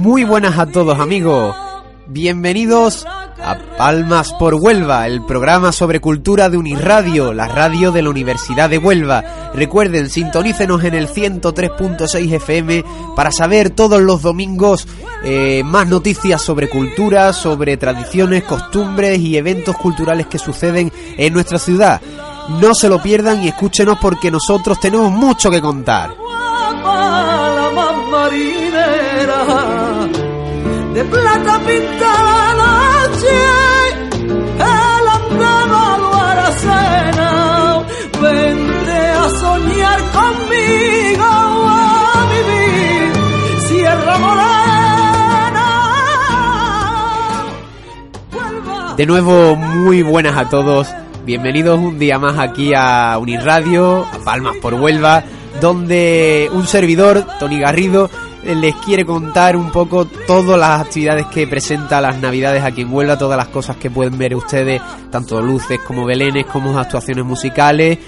Muy buenas a todos amigos, bienvenidos a Palmas por Huelva, el programa sobre cultura de Unirradio, la radio de la Universidad de Huelva. Recuerden, sintonícenos en el 103.6 FM para saber todos los domingos eh, más noticias sobre cultura, sobre tradiciones, costumbres y eventos culturales que suceden en nuestra ciudad. No se lo pierdan y escúchenos porque nosotros tenemos mucho que contar. De plata pintada el vente a soñar conmigo, a vivir, Sierra Morena. De nuevo, muy buenas a todos. Bienvenidos un día más aquí a Unirradio, a Palmas por Huelva, donde un servidor, Tony Garrido, les quiere contar un poco todas las actividades que presenta las Navidades aquí en Huelva, todas las cosas que pueden ver ustedes, tanto luces como belenes, como actuaciones musicales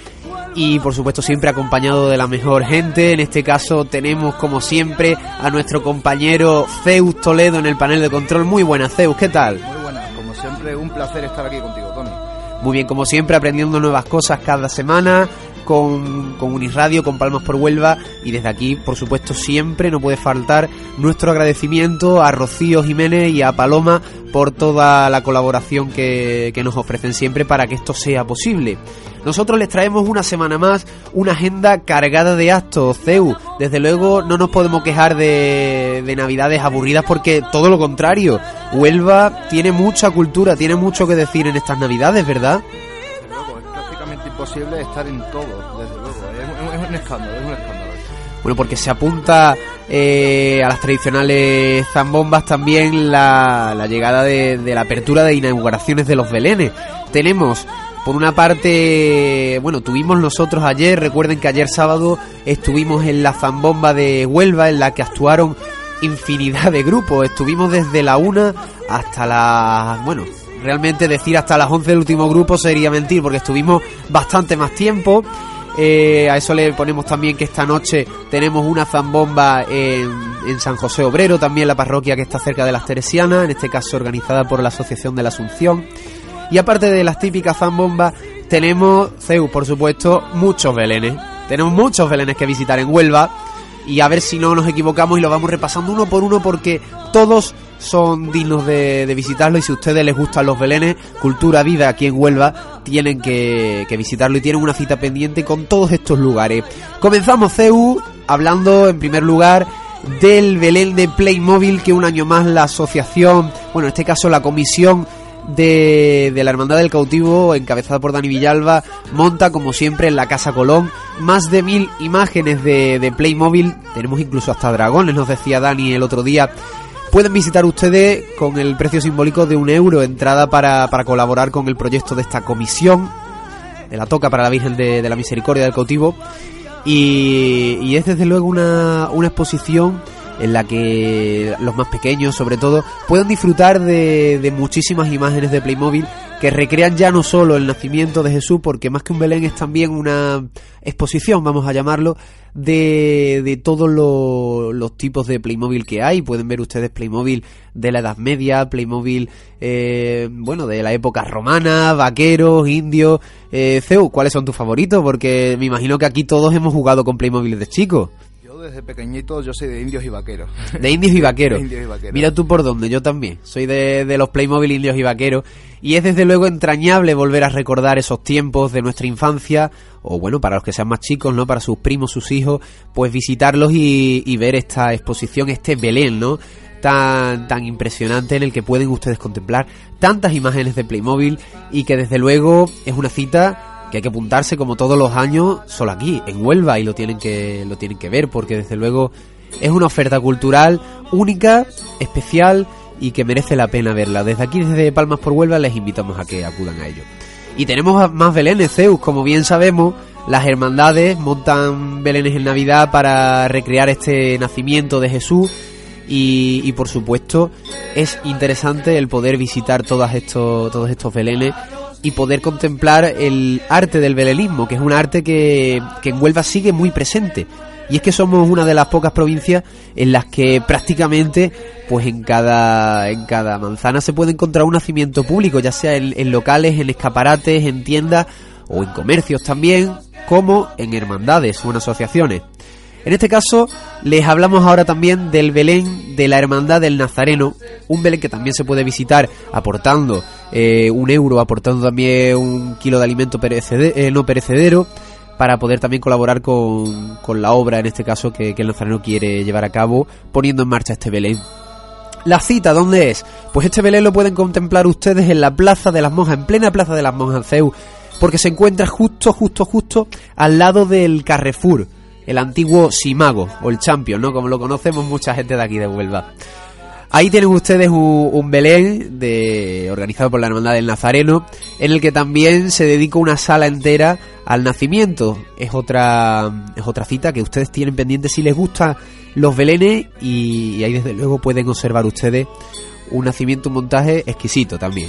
y por supuesto siempre acompañado de la mejor gente. En este caso tenemos como siempre a nuestro compañero Zeus Toledo en el panel de control. Muy buenas Zeus, ¿qué tal? Muy buenas, como siempre un placer estar aquí contigo, Tony. Muy bien, como siempre aprendiendo nuevas cosas cada semana, con, con Unirradio, con Palmas por Huelva y desde aquí, por supuesto, siempre no puede faltar nuestro agradecimiento a Rocío Jiménez y a Paloma por toda la colaboración que, que nos ofrecen siempre para que esto sea posible. Nosotros les traemos una semana más una agenda cargada de actos, CEU. Desde luego no nos podemos quejar de, de navidades aburridas porque todo lo contrario. Huelva tiene mucha cultura, tiene mucho que decir en estas navidades, ¿verdad? Posible estar en todo, desde luego. Es, un escándalo, es un escándalo. Bueno, porque se apunta eh, a las tradicionales zambombas también la, la llegada de, de, la apertura de inauguraciones de los belenes. Tenemos, por una parte, bueno, tuvimos nosotros ayer, recuerden que ayer sábado estuvimos en la zambomba de Huelva, en la que actuaron infinidad de grupos. Estuvimos desde la una hasta la, bueno, realmente decir hasta las 11 del último grupo sería mentir porque estuvimos bastante más tiempo. Eh, a eso le ponemos también que esta noche tenemos una zambomba en, en, San José Obrero, también la parroquia que está cerca de las Teresianas, en este caso organizada por la Asociación de la Asunción. Y aparte de las típicas zambombas, tenemos, CEU, por supuesto, muchos belenes. Tenemos muchos belenes que visitar en Huelva y a ver si no nos equivocamos y lo vamos repasando uno por uno porque todos son dignos de, de, visitarlo y si a ustedes les gustan los belenes, Cultura Vida aquí en Huelva, tienen que, que, visitarlo y tienen una cita pendiente con todos estos lugares. Comenzamos CEU hablando en primer lugar del Belén de Playmobil que un año más la asociación, bueno en este caso la comisión de, de, la Hermandad del Cautivo, encabezada por Dani Villalba, monta como siempre en la Casa Colón. Más de mil imágenes de, de Playmobil, tenemos incluso hasta dragones, nos decía Dani el otro día, pueden visitar ustedes con el precio simbólico de un euro entrada para, para colaborar con el proyecto de esta comisión de la toca para la Virgen de, la Misericordia del Cautivo. Y, y, es desde luego una, una exposición en la que los más pequeños sobre todo puedan disfrutar de, de muchísimas imágenes de Playmobil que recrean ya no solo el nacimiento de Jesús, porque más que un Belén es también una exposición, vamos a llamarlo, de, de todos los, los tipos de Playmobil que hay. Pueden ver ustedes Playmobil de la Edad Media, Playmobil, eh, bueno, de la época romana, vaqueros, indios. Eh, Ceu, ¿cuáles son tus favoritos? Porque me imagino que aquí todos hemos jugado con Playmobil de chicos. Desde pequeñito yo soy de indios y vaqueros. De indios y vaqueros. De indios y vaqueros. Mira tú por dónde, yo también. Soy de, de los Playmobil indios y vaqueros. Y es desde luego entrañable volver a recordar esos tiempos de nuestra infancia, o bueno, para los que sean más chicos, ¿no? Para sus primos, sus hijos, pues visitarlos y, y ver esta exposición, este Belén, ¿no? Tan, tan impresionante en el que pueden ustedes contemplar tantas imágenes de Playmobil y que desde luego es una cita que hay que apuntarse como todos los años solo aquí, en Huelva, y lo tienen que, lo tienen que ver, porque desde luego es una oferta cultural única, especial y que merece la pena verla. Desde aquí, desde Palmas por Huelva, les invitamos a que acudan a ello. Y tenemos más belenes, Zeus, como bien sabemos, las hermandades montan belenes en Navidad para recrear este nacimiento de Jesús y, y, por supuesto es interesante el poder visitar todas estos, todos estos belenes y poder contemplar el arte del belenismo, que es un arte que, que en Huelva sigue muy presente. Y es que somos una de las pocas provincias en las que prácticamente, pues en cada, en cada manzana se puede encontrar un nacimiento público, ya sea en, locales, en escaparates, en tiendas o en comercios también, como en hermandades o en asociaciones. En este caso, les hablamos ahora también del Belén de la Hermandad del Nazareno, un Belén que también se puede visitar aportando eh, un euro, aportando también un kilo de alimento eh, no perecedero, para poder también colaborar con, con la obra, en este caso, que, que el Nazareno quiere llevar a cabo, poniendo en marcha este Belén. La cita, ¿dónde es? Pues este Belén lo pueden contemplar ustedes en la Plaza de las Monjas, en plena Plaza de las Monjas Ceu, porque se encuentra justo, justo, justo al lado del Carrefour, el antiguo Simago, o el Champion, ¿no? Como lo conocemos mucha gente de aquí de Huelva. Ahí tienen ustedes un, Belén de, organizado por la Hermandad del Nazareno, en el que también se dedica una sala entera al nacimiento. Es otra, es otra cita que ustedes tienen pendiente si les gustan los belenes y, y ahí desde luego pueden observar ustedes un nacimiento, un montaje exquisito también.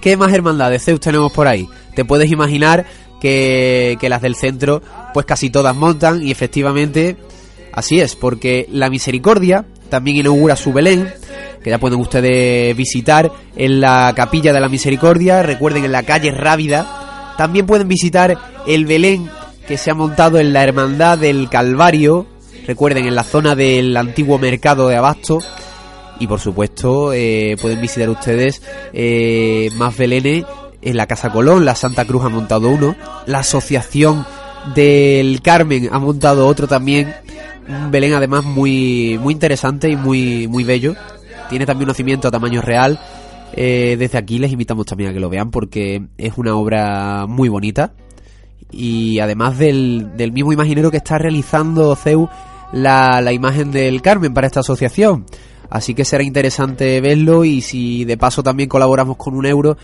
¿Qué más hermandades Zeus tenemos por ahí? Te puedes imaginar que, que las del centro, pues casi todas montan y efectivamente así es, porque la Misericordia también inaugura su Belén, que ya pueden ustedes visitar en la Capilla de la Misericordia, recuerden en la calle Rábida. También pueden visitar el Belén que se ha montado en la Hermandad del Calvario, recuerden en la zona del antiguo mercado de Abasto. Y por supuesto, eh, pueden visitar ustedes eh, más belenes en la Casa Colón, la Santa Cruz ha montado uno, la Asociación del Carmen ha montado otro también, un Belén además muy, muy interesante y muy, muy bello. Tiene también un nacimiento a tamaño real. Eh, desde aquí les invitamos también a que lo vean porque es una obra muy bonita. Y además del, del mismo imaginero que está realizando CEU la, la imagen del Carmen para esta asociación. Así que será interesante verlo y si de paso también colaboramos con un euro,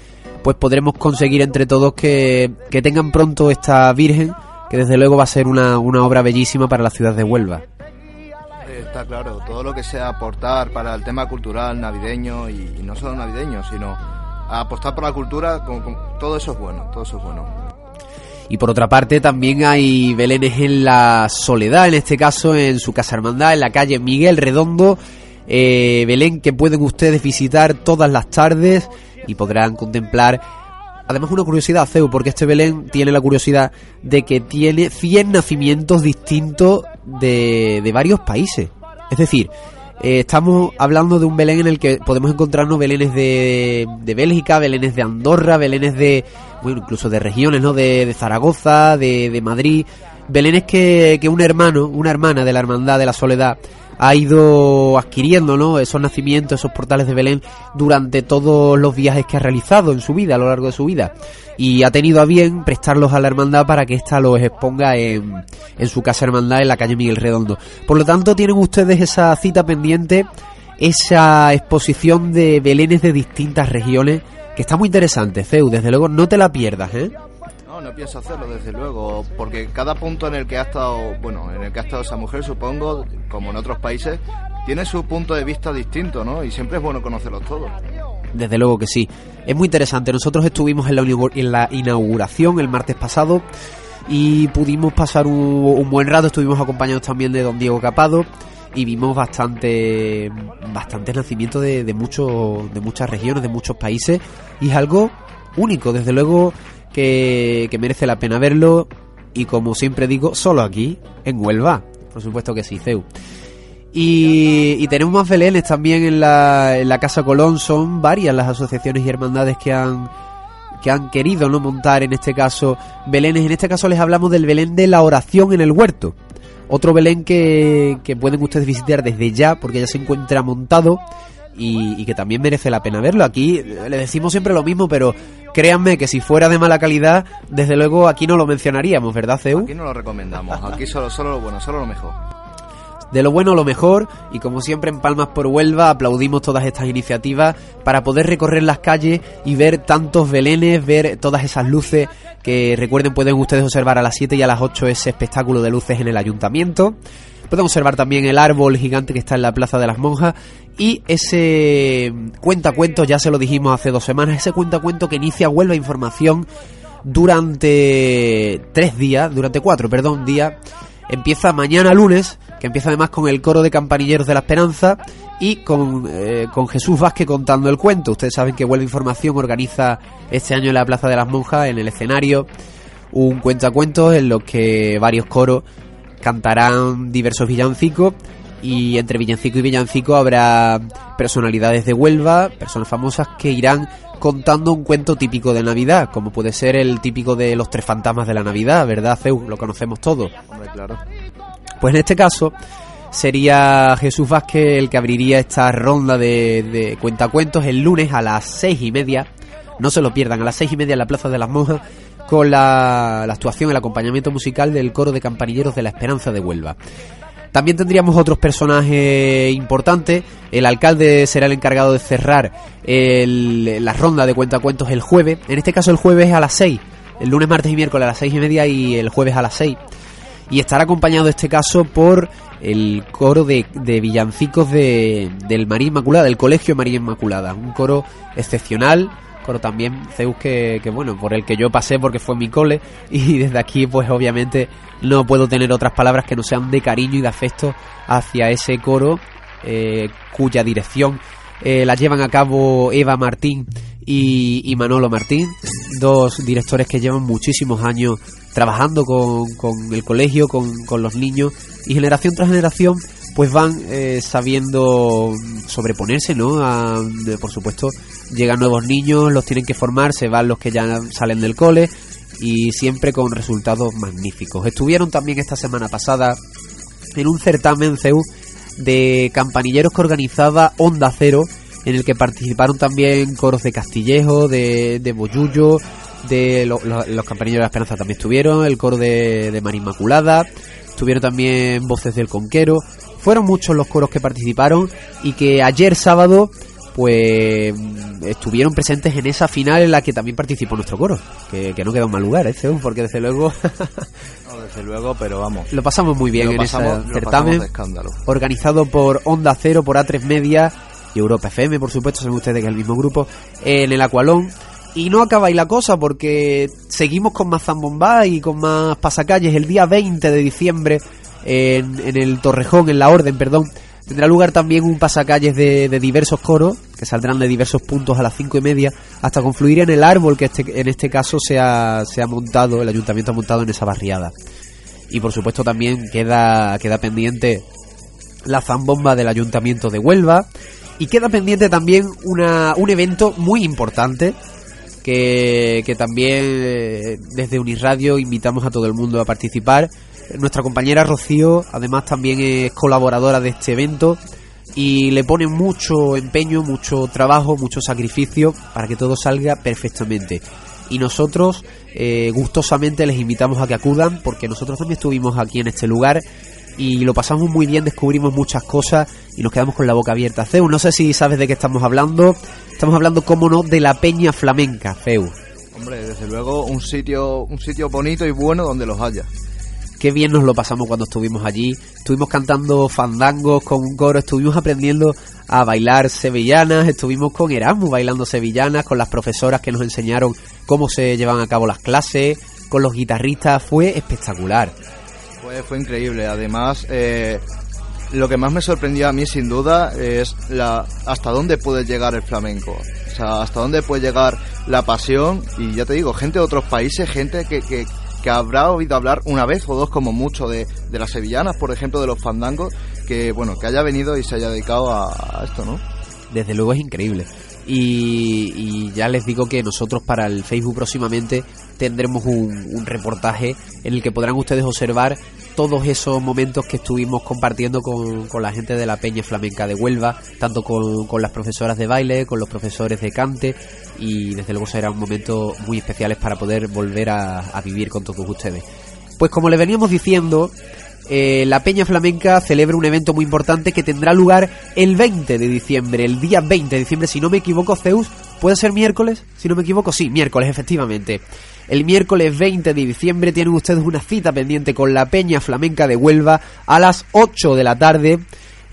pues podremos conseguir entre todos que, que tengan pronto esta Virgen, que desde luego va a ser una, una obra bellísima para la ciudad de Huelva. Claro, todo lo que sea aportar para el tema cultural navideño y, no solo navideño, sino apostar por la cultura, con- todo eso es bueno, todo eso es bueno. Y por otra parte también hay belenes en la Soledad, en este caso en su casa hermandad, en la calle Miguel Redondo, eh, Belén que pueden ustedes visitar todas las tardes y podrán contemplar. Además una curiosidad, Ceu, porque este Belén tiene la curiosidad de que tiene 100 nacimientos distintos de varios países. Es decir, eh, estamos hablando de un Belén en el que podemos encontrarnos belenes de, de Bélgica, belenes de Andorra, belenes de, bueno, incluso de regiones, ¿no? De, de Zaragoza, de, de Madrid, belenes que, que un hermano, una hermana de la Hermandad de la Soledad ha ido adquiriendo, ¿no? Esos nacimientos, esos portales de Belén durante todos los viajes que ha realizado en su vida, a lo largo de su vida. Y ha tenido a bien prestarlos a la hermandad para que ésta los exponga en, en su casa hermandad en la calle Miguel Redondo. Por lo tanto, tienen ustedes esa cita pendiente, esa exposición de Belenes de distintas regiones, que está muy interesante, Ceu, desde luego no te la pierdas, ¿eh? No, pienso hacerlo desde luego, porque cada punto en el que ha estado, bueno, en el que ha estado esa mujer, supongo, como en otros países, tiene su punto de vista distinto, ¿no? Y siempre es bueno conocerlos todos. Desde luego que sí. Es muy interesante. Nosotros estuvimos en la, en la inauguración el martes pasado y pudimos pasar un, buen rato. Estuvimos acompañados también de don Diego Capado y vimos bastante bastantes nacimientos de, de, de muchas regiones, de muchos países y es algo único. Desde luego que, merece la pena verlo y como siempre digo, solo aquí, en Huelva. por supuesto que sí, CEU. Y, tenemos más Belenes también en la, en la Casa Colón. Son varias las asociaciones y hermandades que han que han querido no montar en este caso Belenes. En este caso les hablamos del Belén de la oración en el huerto. Otro Belén que, que pueden ustedes visitar desde ya porque ya se encuentra montado y, y, que también merece la pena verlo. Aquí le decimos siempre lo mismo, pero créanme que si fuera de mala calidad, desde luego aquí no lo mencionaríamos, ¿verdad, Ceu? Aquí no lo recomendamos, aquí solo, solo lo bueno, solo lo mejor de lo bueno lo mejor y como siempre en Palmas por Huelva aplaudimos todas estas iniciativas para poder recorrer las calles y ver tantos belenes, ver todas esas luces que recuerden pueden ustedes observar a las 7 y a las 8 ese espectáculo de luces en el ayuntamiento. Pueden observar también el árbol gigante que está en la Plaza de las Monjas y ese cuentacuento, ya se lo dijimos hace dos semanas, ese cuentacuento que inicia Huelva Información durante tres días, durante cuatro, perdón, días. Empieza mañana lunes que empieza además con el coro de campanilleros de la esperanza y con, eh, con Jesús Vázquez contando el cuento. Ustedes saben que Huelva Información organiza este año en la Plaza de las Monjas, en el escenario, un cuentacuentos en los que varios coros cantarán diversos villancicos y entre villancico y villancico habrá personalidades de Huelva, personas famosas que irán contando un cuento típico de Navidad, como puede ser el típico de los tres fantasmas de la Navidad, ¿verdad, Zeus? Lo conocemos todos. Hombre, claro. Pues en este caso sería Jesús Vázquez el que abriría esta ronda de, cuentacuentos el lunes a las seis y media. No se lo pierdan, a las seis y media en la Plaza de las Monjas con la, actuación, el acompañamiento musical del coro de campanilleros de la Esperanza de Huelva. También tendríamos otros personajes importantes. El alcalde será el encargado de cerrar la ronda de cuentacuentos el jueves. En este caso el jueves a las seis. El lunes, martes y miércoles a las seis y media y el jueves a las seis y estará acompañado este caso por el coro de, villancicos de, del María Inmaculada, del Colegio María Inmaculada, un coro excepcional, coro también Zeus que, bueno, por el que yo pasé porque fue mi cole y desde aquí pues obviamente no puedo tener otras palabras que no sean de cariño y de afecto hacia ese coro eh, cuya dirección eh, la llevan a cabo Eva Martín y, Manolo Martín, dos directores que llevan muchísimos años trabajando con, el colegio, con, los niños y generación tras generación pues van eh, sabiendo sobreponerse, ¿no? por supuesto, llegan nuevos niños, los tienen que formar, se van los que ya salen del cole y siempre con resultados magníficos. Estuvieron también esta semana pasada en un certamen CEU de campanilleros que organizaba Onda Cero en el que participaron también coros de Castillejo, de, de Boyullo, de los Campanillos de la Esperanza también estuvieron, el coro de, de María Inmaculada, estuvieron también Voces del Conquero, fueron muchos los coros que participaron y que ayer sábado pues estuvieron presentes en esa final en la que también participó nuestro coro, que, no quedó en mal lugar, ¿eh, Porque desde luego... no, desde luego, pero vamos. Lo pasamos muy bien en ese certamen, organizado por Onda Cero, por A3 Media y Europa FM, por supuesto, saben ustedes que es el mismo grupo, en el Aqualón. Y no acaba ahí la cosa porque seguimos con más zambomba y con más pasacalles. El día 20 de diciembre en, el Torrejón, en la Orden, perdón, tendrá lugar también un pasacalles de, diversos coros que saldrán de diversos puntos a las cinco y media hasta confluir en el árbol que este, en este caso se ha, se ha montado, el ayuntamiento ha montado en esa barriada. Y por supuesto también queda, queda pendiente la zambomba del ayuntamiento de Huelva y queda pendiente también una, un evento muy importante que, que también eh, desde Uniradio invitamos a todo el mundo a participar. Nuestra compañera Rocío además también es colaboradora de este evento y le pone mucho empeño, mucho trabajo, mucho sacrificio para que todo salga perfectamente. Y nosotros eh, gustosamente les invitamos a que acudan porque nosotros también estuvimos aquí en este lugar y lo pasamos muy bien, descubrimos muchas cosas y nos quedamos con la boca abierta. Zeus, no sé si sabes de qué estamos hablando. Estamos hablando, cómo no, de la Peña Flamenca, Zeus. Hombre, desde luego un sitio, un sitio bonito y bueno donde los haya. Qué bien nos lo pasamos cuando estuvimos allí. Estuvimos cantando fandangos con un coro, estuvimos aprendiendo a bailar sevillanas, estuvimos con Erasmus bailando sevillanas, con las profesoras que nos enseñaron cómo se llevan a cabo las clases, con los guitarristas, fue espectacular. Fue, increíble. Además, eh, lo que más me sorprendió a mí, sin duda, es la hasta dónde puede llegar el flamenco. O sea, hasta dónde puede llegar la pasión. Y ya te digo, gente de otros países, gente que, que habrá oído hablar una vez o dos como mucho de, de las sevillanas, por ejemplo, de los fandangos, que bueno, que haya venido y se haya dedicado a, esto, ¿no? Desde luego es increíble. Y, y ya les digo que nosotros para el Facebook próximamente tendremos un, un reportaje en el que podrán ustedes observar todos esos momentos que estuvimos compartiendo con, con la gente de la Peña Flamenca de Huelva, tanto con, con las profesoras de baile, con los profesores de cante, y desde luego serán momentos muy especiales para poder volver a, a vivir con todos ustedes. Pues como le veníamos diciendo, eh, la Peña Flamenca celebra un evento muy importante que tendrá lugar el 20 de diciembre, el día 20 de diciembre, si no me equivoco, Zeus, ¿puede ser miércoles? Si no me equivoco, sí, miércoles, efectivamente. El miércoles 20 de diciembre tienen ustedes una cita pendiente con la Peña Flamenca de Huelva a las 8 de la tarde,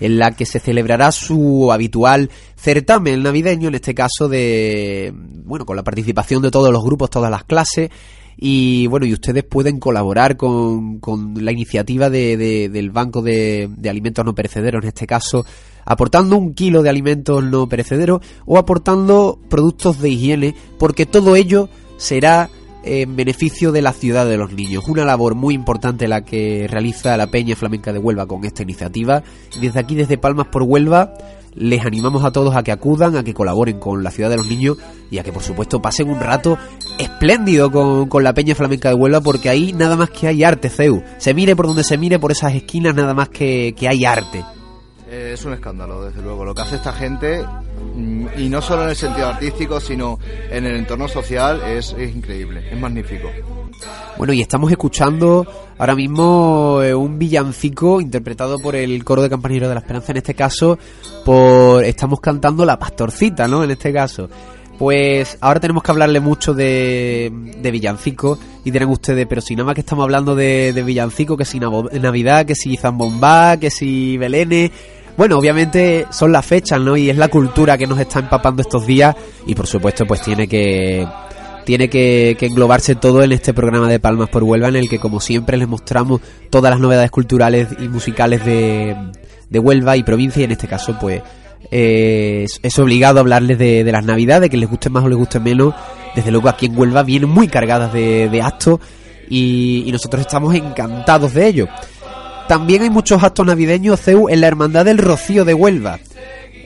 en la que se celebrará su habitual certamen navideño, en este caso de, bueno, con la participación de todos los grupos, todas las clases, y bueno, y ustedes pueden colaborar con, con la iniciativa de, de- del Banco de, de Alimentos No Perecederos, en este caso, aportando un kilo de alimentos no perecederos o aportando productos de higiene, porque todo ello será en beneficio de la ciudad de los niños. Una labor muy importante la que realiza la Peña Flamenca de Huelva con esta iniciativa. Desde aquí, desde Palmas por Huelva, les animamos a todos a que acudan, a que colaboren con la ciudad de los niños y a que por supuesto pasen un rato espléndido con, con la Peña Flamenca de Huelva porque ahí nada más que hay arte, Ceu. Se mire por donde se mire, por esas esquinas nada más que, que hay arte. Es un escándalo, desde luego, lo que hace esta gente, mm, y no solo en el sentido artístico, sino en el entorno social, es, es increíble, es magnífico. Bueno, y estamos escuchando ahora mismo eh, un villancico interpretado por el coro de Campaneros de la Esperanza, en este caso, por estamos cantando La Pastorcita, ¿no? En este caso. Pues ahora tenemos que hablarle mucho de, de villancico y dirán ustedes, pero si nada más que estamos hablando de, de villancico, que si Navidad, que si Zambombá, que si Belénes... Bueno, obviamente son las fechas, ¿no? Y es la cultura que nos está empapando estos días y por supuesto pues tiene que tiene que, englobarse todo en este programa de Palmas por Huelva en el que como siempre les mostramos todas las novedades culturales y musicales de, de Huelva y provincia y en este caso pues eh, es, obligado hablarles de, las navidades, que les guste más o les guste menos. Desde luego aquí en Huelva vienen muy cargadas de, de actos y, y nosotros estamos encantados de ello. También hay muchos actos navideños, CEU, en la Hermandad del Rocío de Huelva.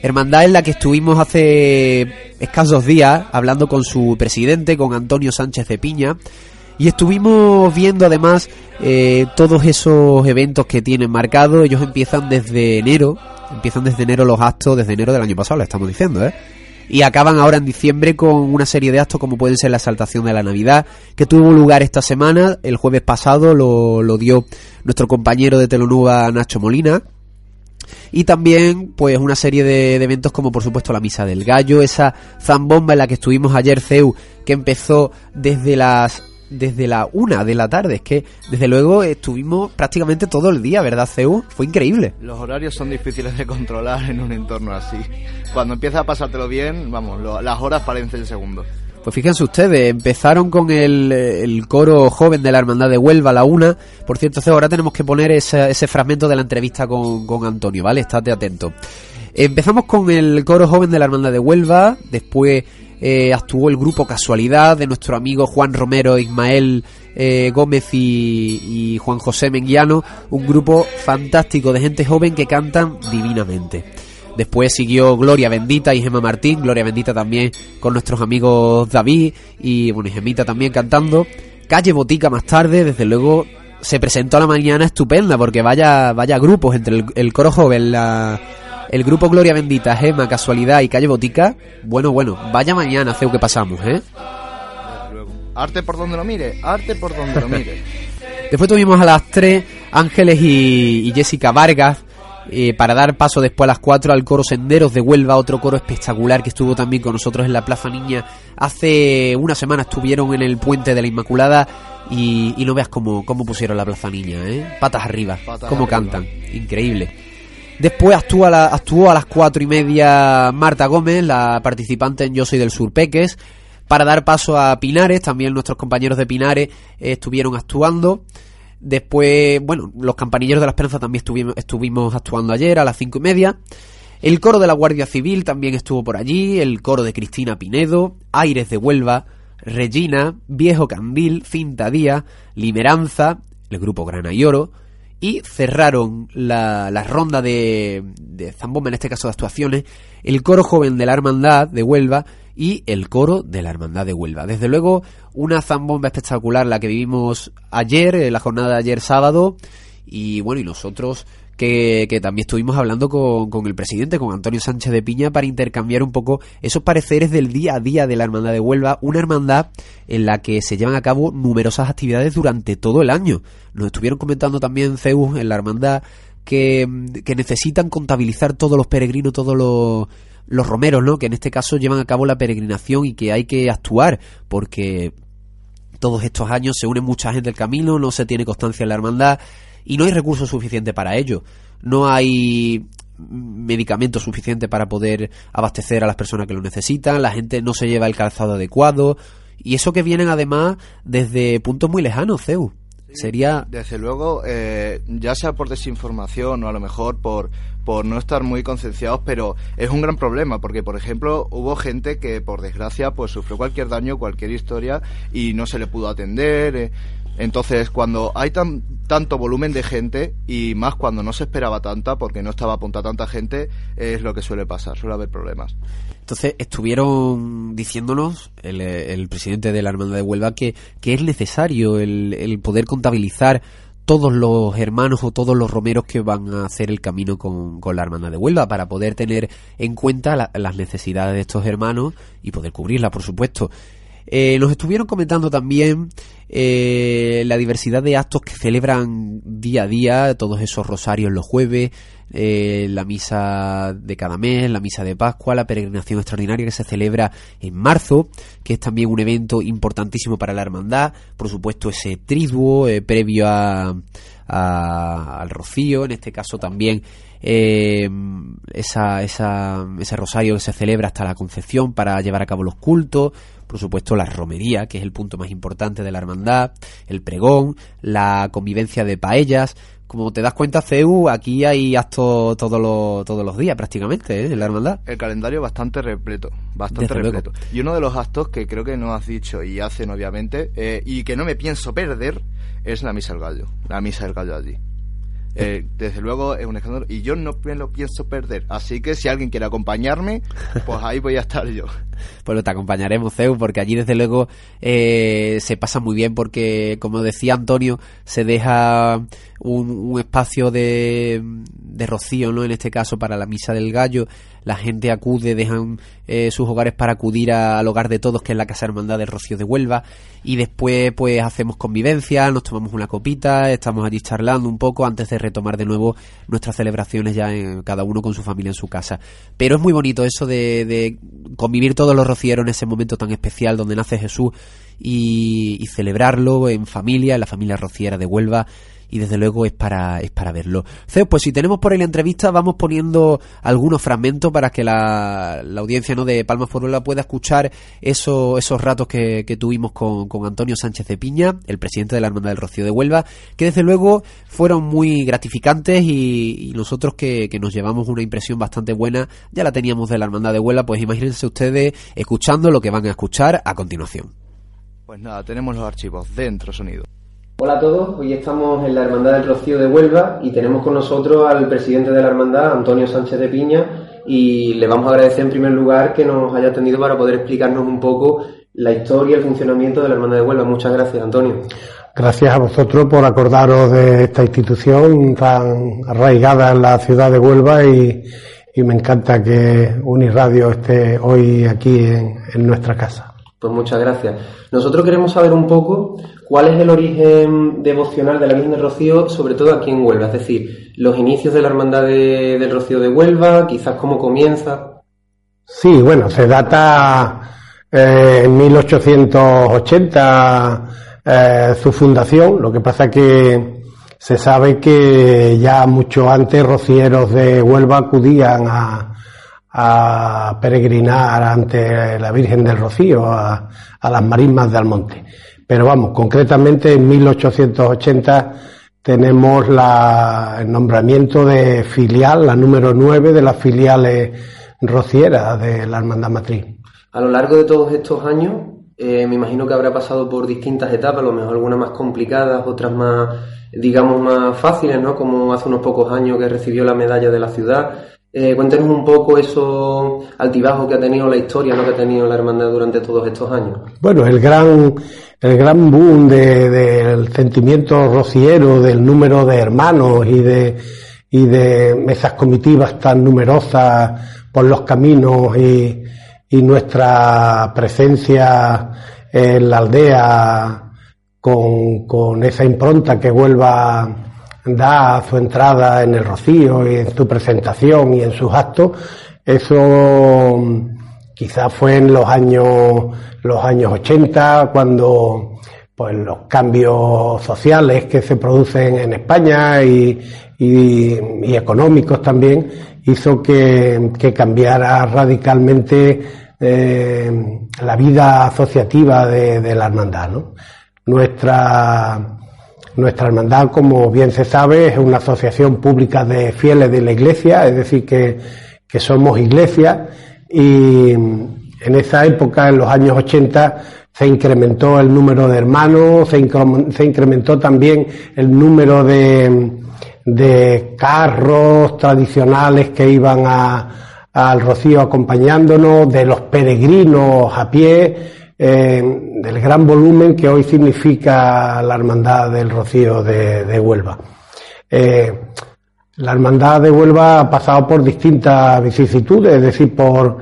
Hermandad en la que estuvimos hace escasos días hablando con su presidente, con Antonio Sánchez de Piña, y estuvimos viendo además eh, todos esos eventos que tienen marcados. Ellos empiezan desde enero, empiezan desde enero los actos, desde enero del año pasado, le estamos diciendo, ¿eh? Y acaban ahora en diciembre con una serie de actos como pueden ser la exaltación de la Navidad, que tuvo lugar esta semana, el jueves pasado lo, lo dio nuestro compañero de Telonuba Nacho Molina, y también pues una serie de, de eventos como por supuesto la misa del gallo esa zambomba en la que estuvimos ayer Ceu que empezó desde las desde la una de la tarde es que desde luego estuvimos prácticamente todo el día verdad Ceu fue increíble Los horarios son difíciles de controlar en un entorno así. Cuando empiezas a pasártelo bien, vamos, lo- las horas parecen segundos. Pues fíjense ustedes, empezaron con el, el coro joven de la Hermandad de Huelva a la una. Por cierto, ahora tenemos que poner ese, ese fragmento de la entrevista con, con Antonio, ¿vale? Estate atento. Empezamos con el coro joven de la Hermandad de Huelva, después eh, actuó el grupo Casualidad de nuestro amigo Juan Romero, Ismael eh, Gómez y, Juan José Menguiano, un grupo fantástico de gente joven que cantan divinamente. Después siguió Gloria Bendita y Gemma Martín, Gloria Bendita también con nuestros amigos David y bueno, y Gemita también cantando. Calle Botica más tarde, desde luego se presentó a la mañana estupenda porque vaya vaya grupos entre el, el coro joven, la, el grupo Gloria Bendita, Gema, Casualidad y Calle Botica. Bueno, bueno, vaya mañana, Ceu, que pasamos, ¿eh? Arte por donde lo mire, arte por donde lo mire. Después tuvimos a las 3 Ángeles y, y Jessica Vargas eh, para dar paso después a las 4 al coro Senderos de Huelva, otro coro espectacular que estuvo también con nosotros en la Plaza Niña. Hace una semana estuvieron en el Puente de la Inmaculada y, y no veas cómo, cómo pusieron la Plaza Niña, ¿eh? Patas arriba, Patas cómo arriba. cantan, increíble. Después actuó a, la- actuó a las cuatro y media Marta Gómez, la participante en Yo Soy del Sur Peques, para dar paso a Pinares, también nuestros compañeros de Pinares eh, estuvieron actuando. Después, bueno, los campanilleros de la Esperanza también estuvimos, estuvimos actuando ayer a las cinco y media. El coro de la Guardia Civil también estuvo por allí, el coro de Cristina Pinedo, Aires de Huelva, Regina, Viejo Candil, Cinta Día, Limeranza, el grupo Grana y Oro, y cerraron la, la ronda de, de Zambomba, en este caso de actuaciones, el coro joven de la Hermandad de Huelva y el coro de la Hermandad de Huelva. Desde luego, una zambomba espectacular la que vivimos ayer, en la jornada de ayer sábado, y bueno, y nosotros que, también estuvimos hablando con, con, el presidente, con Antonio Sánchez de Piña, para intercambiar un poco esos pareceres del día a día de la Hermandad de Huelva, una hermandad en la que se llevan a cabo numerosas actividades durante todo el año. Nos estuvieron comentando también Zeus en la hermandad que, que necesitan contabilizar todos los peregrinos, todos los, los romeros, ¿no? Que en este caso llevan a cabo la peregrinación y que hay que actuar porque todos estos años se une mucha gente al camino, no se tiene constancia en la hermandad y no hay recursos suficientes para ello. No hay medicamentos suficientes para poder abastecer a las personas que lo necesitan, la gente no se lleva el calzado adecuado y eso que vienen además desde puntos muy lejanos, Zeus. Sería... Desde luego, eh, ya sea por desinformación o a lo mejor por, por no estar muy concienciados, pero es un gran problema porque, por ejemplo, hubo gente que, por desgracia, pues sufrió cualquier daño, cualquier historia y no se le pudo atender. Eh. Entonces, cuando hay tan, tanto volumen de gente y más cuando no se esperaba tanta, porque no estaba apuntada tanta gente, es lo que suele pasar, suele haber problemas. Entonces estuvieron diciéndonos el, presidente de la Hermandad de Huelva que, que es necesario el, el, poder contabilizar todos los hermanos o todos los romeros que van a hacer el camino con, con la Hermandad de Huelva para poder tener en cuenta la, las necesidades de estos hermanos y poder cubrirlas, por supuesto. Eh, nos estuvieron comentando también eh, la diversidad de actos que celebran día a día, todos esos rosarios los jueves, eh, la misa de cada mes, la misa de Pascua, la peregrinación extraordinaria que se celebra en marzo, que es también un evento importantísimo para la hermandad, por supuesto ese triduo eh, previo a, a, al rocío, en este caso también eh, esa, esa, ese rosario que se celebra hasta la concepción para llevar a cabo los cultos, por supuesto la romería, que es el punto más importante de la hermandad, el pregón, la convivencia de paellas. Como te das cuenta, CEU, aquí hay actos todos los, todos los días prácticamente ¿eh? en la hermandad. El calendario bastante repleto, bastante Desde repleto. Luego. Y uno de los actos que creo que no has dicho y hacen obviamente, eh, y que no me pienso perder, es la misa del gallo, la misa del gallo allí. Eh, desde luego es un escándalo y yo no lo pienso perder. Así que si alguien quiere acompañarme, pues ahí voy a estar yo. Pues te acompañaremos, Zeus, porque allí desde luego eh, se pasa muy bien porque, como decía Antonio, se deja un, un espacio de, de, rocío, ¿no? En este caso para la misa del gallo, la gente acude, dejan eh, sus hogares para acudir al hogar de todos, que es la Casa Hermandad del Rocío de Huelva, y después pues hacemos convivencia, nos tomamos una copita, estamos allí charlando un poco antes de retomar de nuevo nuestras celebraciones ya en, cada uno con su familia en su casa. Pero es muy bonito eso de, de convivir todos los rocieros en ese momento tan especial donde nace Jesús y, y celebrarlo en familia, en la familia rociera de Huelva y desde luego es para, es para verlo. Zeus, pues si tenemos por ahí la entrevista, vamos poniendo algunos fragmentos para que la, la audiencia ¿no? de Palmas Huelva pueda escuchar eso, esos ratos que, que tuvimos con, con, Antonio Sánchez de Piña, el presidente de la Hermandad del Rocío de Huelva, que desde luego fueron muy gratificantes y, y nosotros que, que, nos llevamos una impresión bastante buena, ya la teníamos de la Hermandad de Huelva, pues imagínense ustedes escuchando lo que van a escuchar a continuación. Pues nada, tenemos los archivos dentro sonido. Hola a todos, hoy estamos en la Hermandad del Rocío de Huelva y tenemos con nosotros al presidente de la Hermandad, Antonio Sánchez de Piña, y le vamos a agradecer en primer lugar que nos haya atendido para poder explicarnos un poco la historia y el funcionamiento de la Hermandad de Huelva. Muchas gracias, Antonio. Gracias a vosotros por acordaros de esta institución tan arraigada en la ciudad de Huelva y, me encanta que Uniradio esté hoy aquí en nuestra casa. Pues muchas gracias. Nosotros queremos saber un poco cuál es el origen devocional de la Virgen del Rocío, sobre todo aquí en Huelva, es decir, los inicios de la Hermandad de, del Rocío de Huelva, quizás cómo comienza. Sí, bueno, se data eh, en 1880 eh, su fundación, lo que pasa que se sabe que ya mucho antes rocieros de Huelva acudían a, a peregrinar ante la Virgen del Rocío, a, a, las marismas de Almonte. Pero vamos, concretamente en 1880 tenemos la, el nombramiento de filial, la número 9 de las filiales rocieras de la Hermandad Matriz. A lo largo de todos estos años, eh, me imagino que habrá pasado por distintas etapas, a lo mejor algunas más complicadas, otras más, digamos, más fáciles, ¿no? Como hace unos pocos años que recibió la medalla de la ciudad. Eh, cuéntenos un poco eso altibajos que ha tenido la historia, ¿no? Que ha tenido la hermandad durante todos estos años. Bueno, el gran, el gran boom del sentimiento rociero, del número de hermanos y de, y de esas comitivas tan numerosas por los caminos y, y nuestra presencia en la aldea con, con esa impronta que vuelva da su entrada en el Rocío y en su presentación y en sus actos, eso quizás fue en los años los años 80 cuando pues los cambios sociales que se producen en España y, y, económicos también hizo que, que cambiara radicalmente eh, la vida asociativa de, de la hermandad. ¿no? Nuestra nuestra hermandad, como bien se sabe, es una asociación pública de fieles de la Iglesia, es decir, que, somos iglesia. Y en esa época, en los años 80, se incrementó el número de hermanos, se, incrementó también el número de, de carros tradicionales que iban al Rocío acompañándonos, de los peregrinos a pie, eh, del gran volumen que hoy significa la Hermandad del Rocío de, Huelva. Eh, la Hermandad de Huelva ha pasado por distintas vicisitudes, es decir, por,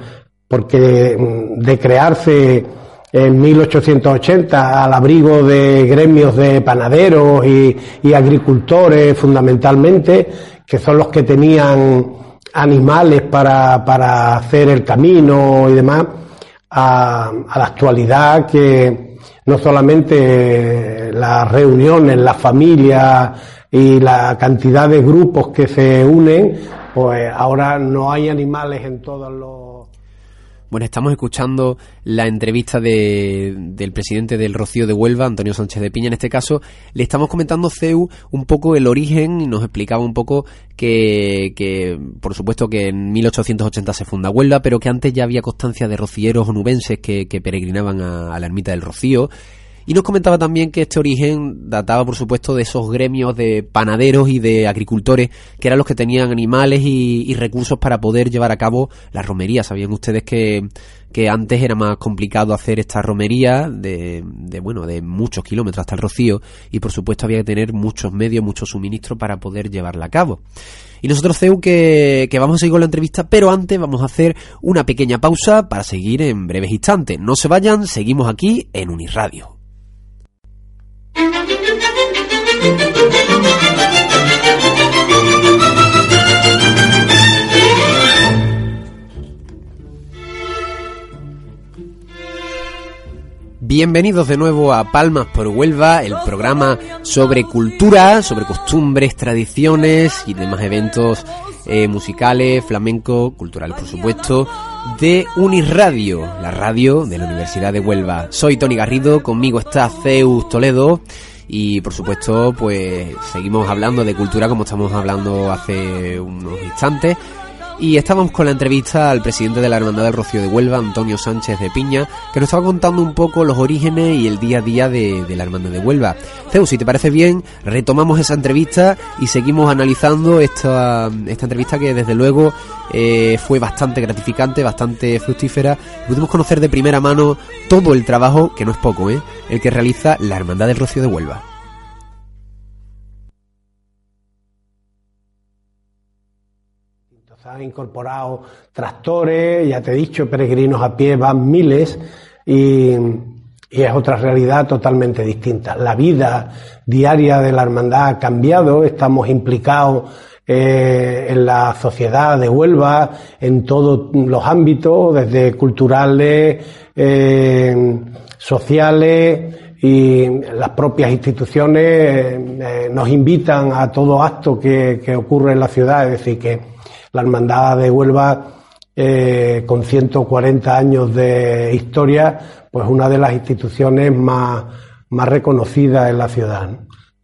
porque mm, de crearse en 1880 al abrigo de gremios de panaderos y, y, agricultores fundamentalmente, que son los que tenían animales para, para hacer el camino y demás, a, la actualidad que no solamente las reuniones, la familia y la cantidad de grupos que se unen, pues ahora no hay animales en todos los bueno, estamos escuchando la entrevista de, del presidente del Rocío de Huelva, Antonio Sánchez de Piña en este caso. Le estamos comentando, CEU, un poco el origen y nos explicaba un poco que, por supuesto, que en 1880 se funda Huelva, pero que antes ya había constancia de rocieros onubenses que, que peregrinaban a la ermita del Rocío y nos comentaba también que este origen databa, por supuesto, de esos gremios de panaderos y de agricultores, que eran los que tenían animales y, recursos para poder llevar a cabo la romería. Sabían ustedes que, que antes era más complicado hacer esta romería de, de, bueno, de muchos kilómetros hasta el Rocío, y por supuesto había que tener muchos medios, muchos suministros para poder llevarla a cabo. Y nosotros, CEU, que, que, vamos a seguir con la entrevista, pero antes vamos a hacer una pequeña pausa para seguir en breves instantes. No se vayan, seguimos aquí en Unirradio. Bienvenidos de nuevo a Palmas por Huelva, el programa sobre cultura, sobre costumbres, tradiciones y demás eventos eh, musicales, flamenco, culturales por supuesto, de Unirradio, la radio de la Universidad de Huelva. Soy Tony Garrido, conmigo está Zeus Toledo y por supuesto pues seguimos hablando de cultura como estamos hablando hace unos instantes y estábamos con la entrevista al presidente de la Hermandad del Rocío de Huelva, Antonio Sánchez de Piña, que nos estaba contando un poco los orígenes y el día a día de, la Hermandad de Huelva. Zeus, si te parece bien, retomamos esa entrevista y seguimos analizando esta, esta entrevista que desde luego eh, fue bastante gratificante, bastante fructífera. Pudimos conocer de primera mano todo el trabajo, que no es poco, ¿eh? el que realiza la Hermandad del Rocío de Huelva. Han incorporado tractores, ya te he dicho, peregrinos a pie van miles y, es otra realidad totalmente distinta. La vida diaria de la hermandad ha cambiado, estamos implicados eh, en la sociedad de Huelva, en todos los ámbitos, desde culturales, eh, sociales y las propias instituciones eh, nos invitan a todo acto que, que ocurre en la ciudad, es decir, que la Hermandad de Huelva, eh, con 140 años de historia, pues una de las instituciones más, más reconocidas en la ciudad.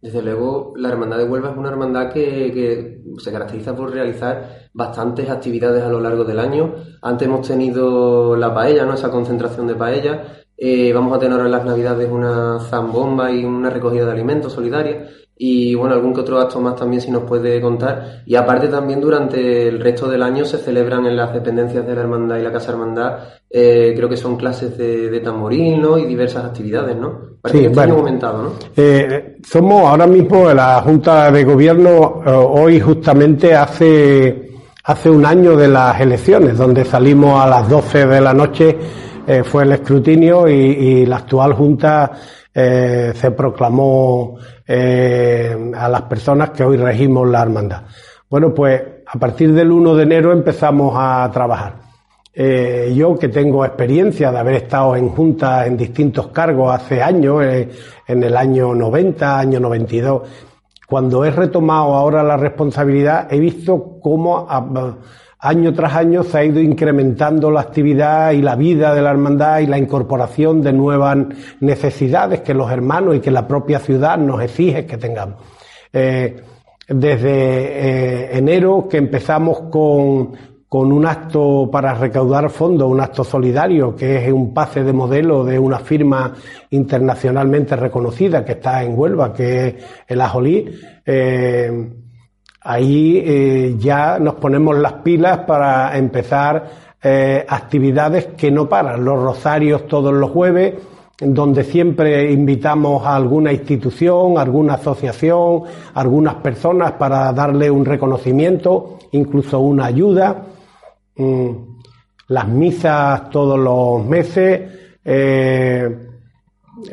Desde luego, la Hermandad de Huelva es una hermandad que, se caracteriza por realizar bastantes actividades a lo largo del año. Antes hemos tenido la paella, ¿no? esa concentración de paella, Eh, vamos a tener ahora en las Navidades una zambomba y una recogida de alimentos solidaria y bueno, algún que otro acto más también si nos puede contar. Y aparte también durante el resto del año se celebran en las dependencias de la Hermandad y la Casa Hermandad, eh, creo que son clases de, de tamboril, ¿no? Y diversas actividades, ¿no? Parece Sí, que bueno. aumentado, ¿no? Eh, somos ahora mismo en la Junta de Gobierno, eh, hoy justamente hace, hace un año de las elecciones, donde salimos a las 12 de la noche, eh, fue el escrutinio y, y la actual Junta eh, se proclamó eh, a las personas que hoy regimos la hermandad. Bueno, pues a partir del 1 de enero empezamos a trabajar. Eh, yo que tengo experiencia de haber estado en juntas en distintos cargos hace años, en el año 90, año 92, cuando he retomado ahora la responsabilidad, he visto cómo año tras año se ha ido incrementando la actividad y la vida de la hermandad y la incorporación de nuevas necesidades que los hermanos y que la propia ciudad nos exige que tengamos. Eh, desde eh, enero que empezamos con, con un acto para recaudar fondos, un acto solidario, que es un pase de modelo de una firma internacionalmente reconocida que está en Huelva, que es el Ajolí. Eh, ahí eh, ya nos ponemos las pilas para empezar eh, actividades que no paran. Los rosarios todos los jueves, donde siempre invitamos a alguna institución, alguna asociación, algunas personas para darle un reconocimiento, incluso una ayuda. Mm, las misas todos los meses, eh,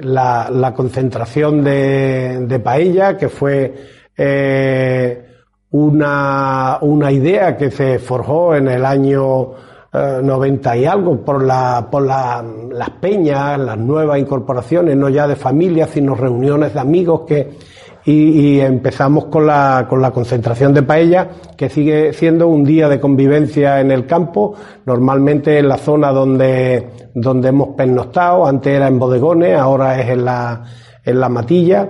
la, la concentración de, de paella, que fue eh, una, una idea que se forjó en el año eh, 90 y algo por, la, por la- las peñas, las nuevas incorporaciones, no ya de familias, sino reuniones de amigos que, y, y empezamos con la, con la concentración de paella, que sigue siendo un día de convivencia en el campo, normalmente en la zona donde, donde hemos pernoctado, antes era en bodegones, ahora es en la, en la matilla.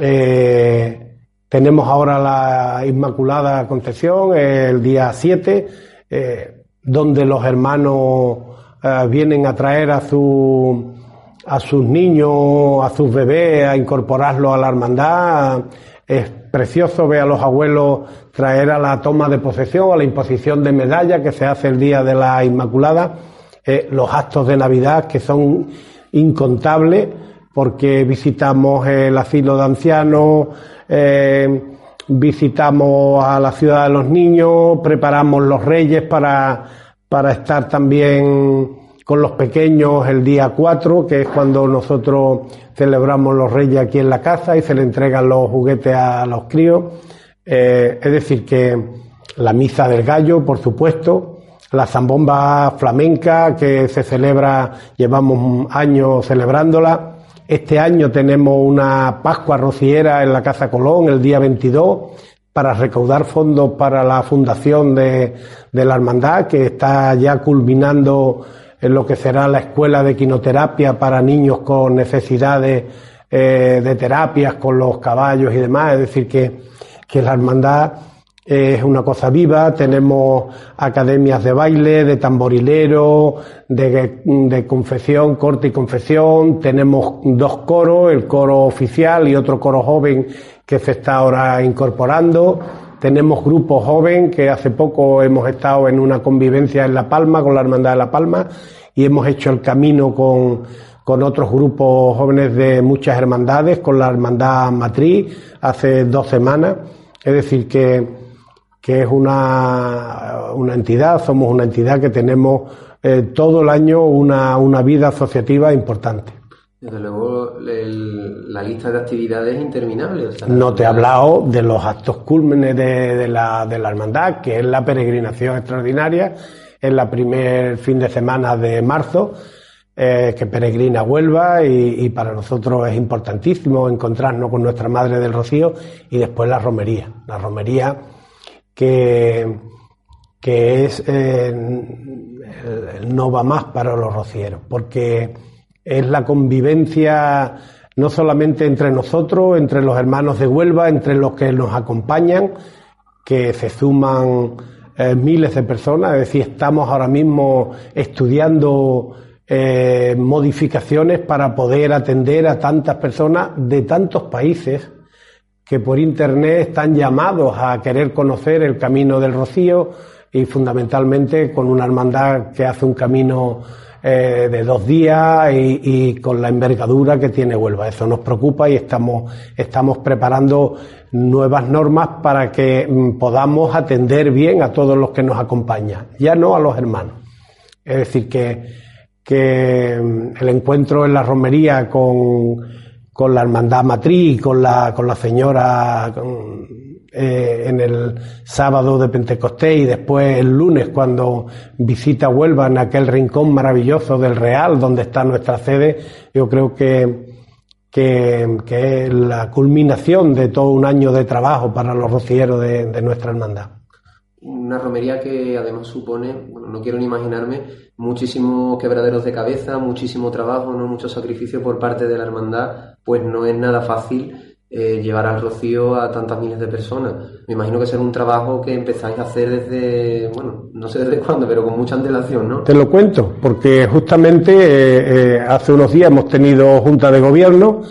Eh, tenemos ahora la Inmaculada Concepción el día 7, eh, donde los hermanos eh, vienen a traer a su a sus niños, a sus bebés, a incorporarlos a la hermandad. Es precioso ver a los abuelos traer a la toma de posesión, a la imposición de medalla que se hace el día de la Inmaculada, eh, los actos de Navidad que son incontables porque visitamos el asilo de ancianos, eh, visitamos a la ciudad de los niños, preparamos los reyes para, para estar también con los pequeños el día 4, que es cuando nosotros celebramos los reyes aquí en la casa y se le entregan los juguetes a los críos. Eh, es decir, que la misa del gallo, por supuesto, la zambomba flamenca que se celebra, llevamos años celebrándola. Este año tenemos una Pascua rociera en la Casa Colón el día 22 para recaudar fondos para la fundación de, de la hermandad que está ya culminando en lo que será la escuela de quinoterapia para niños con necesidades eh, de terapias con los caballos y demás. Es decir, que, que la hermandad es una cosa viva, tenemos academias de baile, de tamborilero, de, de confesión, corte y confesión, tenemos dos coros, el coro oficial y otro coro joven que se está ahora incorporando, tenemos grupos joven que hace poco hemos estado en una convivencia en La Palma con la Hermandad de La Palma y hemos hecho el camino con, con otros grupos jóvenes de muchas hermandades, con la Hermandad Matriz hace dos semanas. Es decir, que, que es una, una entidad, somos una entidad que tenemos eh, todo el año una, una vida asociativa importante. Desde luego, el- la lista de actividades es interminable. o sea, No te he hablado de los actos cúlmenes de, de la, de la hermandad, que es la peregrinación extraordinaria, es la primer fin de semana de marzo, eh, que peregrina Huelva y, y para nosotros es importantísimo encontrarnos con nuestra Madre del Rocío y después la romería. La romería que, que es eh, no va más para los rocieros, porque es la convivencia no solamente entre nosotros, entre los hermanos de Huelva, entre los que nos acompañan, que se suman eh, miles de personas, es decir, estamos ahora mismo estudiando eh, modificaciones para poder atender a tantas personas de tantos países que por internet están llamados a querer conocer el camino del rocío y fundamentalmente con una hermandad que hace un camino eh, de dos días y, con la envergadura que tiene Huelva. Eso nos preocupa y estamos, estamos preparando nuevas normas para que mm, podamos atender bien a todos los que nos acompañan, ya no a los hermanos. Es decir, que, que mm, el encuentro en la romería con, con la hermandad matriz, con la, con la señora eh, en el sábado de Pentecostés y después el lunes cuando visita Huelva en aquel rincón maravilloso del Real donde está nuestra sede, yo creo que, que, que es la culminación de todo un año de trabajo para los rocieros de, de nuestra hermandad. Una romería que además supone, bueno, no quiero ni imaginarme, muchísimos quebraderos de cabeza, muchísimo trabajo, no mucho sacrificio por parte de la hermandad, pues no es nada fácil eh, llevar al rocío a tantas miles de personas. Me imagino que será un trabajo que empezáis a hacer desde, bueno, no sé desde cuándo, pero con mucha antelación, ¿no? Te lo cuento, porque justamente eh, eh, hace unos días hemos tenido junta de gobierno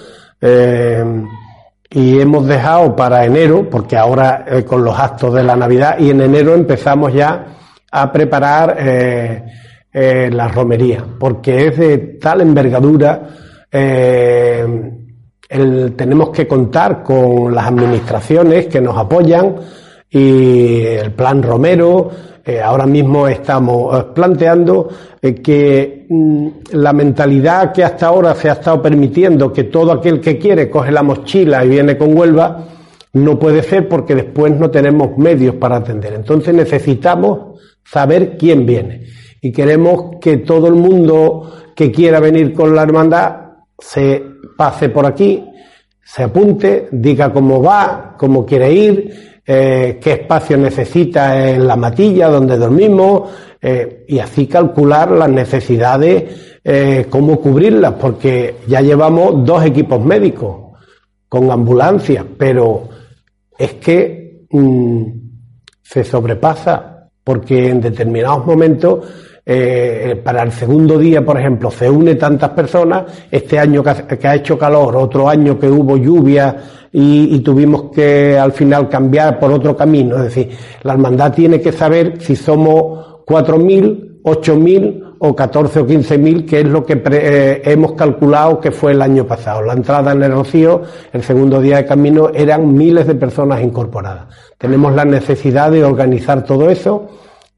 y hemos dejado para enero, porque ahora con los actos de la Navidad, y en enero empezamos ya a preparar la romería, porque es de tal envergadura tenemos que contar con las administraciones que nos apoyan y el plan Romero. Eh, ahora mismo estamos eh, planteando eh, que mm, la mentalidad que hasta ahora se ha estado permitiendo, que todo aquel que quiere coge la mochila y viene con Huelva, no puede ser porque después no tenemos medios para atender. Entonces necesitamos saber quién viene. Y queremos que todo el mundo que quiera venir con la hermandad se pase por aquí, se apunte, diga cómo va, cómo quiere ir, eh, qué espacio necesita en la matilla donde dormimos eh, y así calcular las necesidades, eh, cómo cubrirlas, porque ya llevamos dos equipos médicos con ambulancias, pero es que mm, se sobrepasa porque en determinados momentos eh, para el segundo día, por ejemplo, se une tantas personas, este año que ha, hecho calor, otro año que hubo lluvia y, tuvimos que al final cambiar por otro camino. Es decir, la hermandad tiene que saber si somos 4.000, 8.000 o 14 o 15.000, que es lo que eh, hemos calculado que fue el año pasado. La entrada en el Rocío, el segundo día de camino, eran miles de personas incorporadas. Tenemos la necesidad de organizar todo eso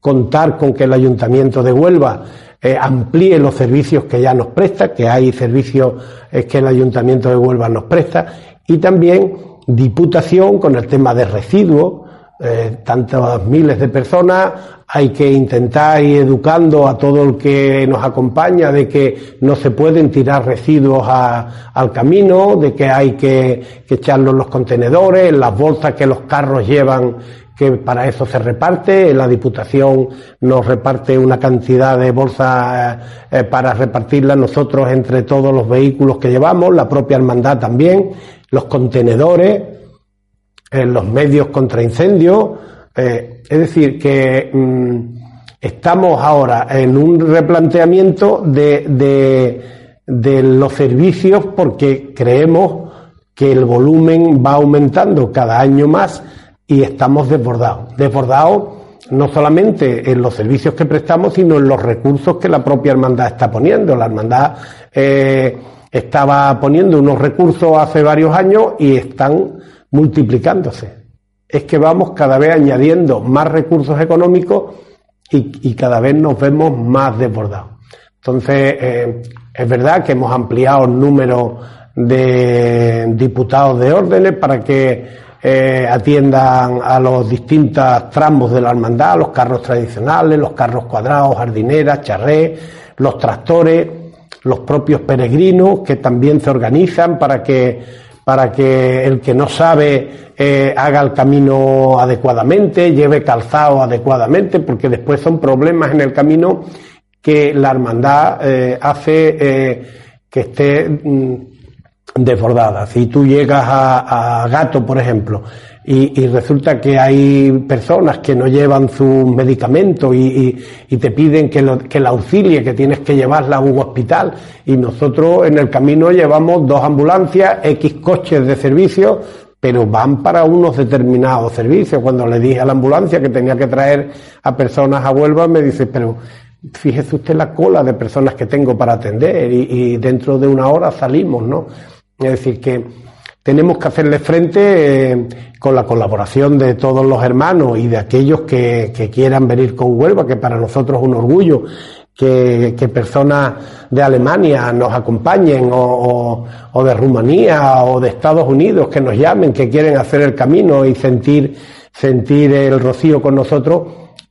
contar con que el Ayuntamiento de Huelva eh, amplíe los servicios que ya nos presta, que hay servicios eh, que el Ayuntamiento de Huelva nos presta, y también Diputación con el tema de residuos, eh, tantas miles de personas, hay que intentar ir educando a todo el que nos acompaña de que no se pueden tirar residuos al camino, de que hay que, que echarlos en los contenedores, en las bolsas que los carros llevan que para eso se reparte. La Diputación nos reparte una cantidad de bolsas eh, para repartirla nosotros entre todos los vehículos que llevamos, la propia hermandad también, los contenedores, eh, los medios contra incendios. Eh, es decir, que mm, estamos ahora en un replanteamiento de, de los servicios porque creemos que el volumen va aumentando cada año más y estamos desbordados. Desbordados no solamente en los servicios que prestamos, sino en los recursos que la propia hermandad está poniendo. La hermandad eh, estaba poniendo unos recursos hace varios años y están multiplicándose. Es que vamos cada vez añadiendo más recursos económicos y, cada vez nos vemos más desbordados. Entonces, eh, es verdad que hemos ampliado el número de diputados de órdenes para que eh, atiendan a los distintos tramos de la hermandad, los carros tradicionales, los carros cuadrados, jardineras, charré, los tractores, los propios peregrinos que también se organizan para que para que el que no sabe eh, haga el camino adecuadamente, lleve calzado adecuadamente, porque después son problemas en el camino que la hermandad eh, hace que esté mm, desbordada. Si tú llegas a, Gato, por ejemplo, y, resulta que hay personas que no llevan sus medicamentos y, te piden que, lo, que la auxilie, que tienes que llevarla a un hospital y nosotros en el camino llevamos dos ambulancias, X coches de servicio, pero van para unos determinados servicios. Cuando le dije a la ambulancia que tenía que traer a personas a Huelva, me dice, pero fíjese usted la cola de personas que tengo para atender y, y dentro de una hora salimos, ¿no? Es decir, que tenemos que hacerle frente eh, con la colaboración de todos los hermanos y de aquellos que, quieran venir con Huelva, que para nosotros es un orgullo que, personas de Alemania nos acompañen o, de Rumanía o de Estados Unidos que nos llamen, que quieren hacer el camino y sentir, sentir el rocío con nosotros,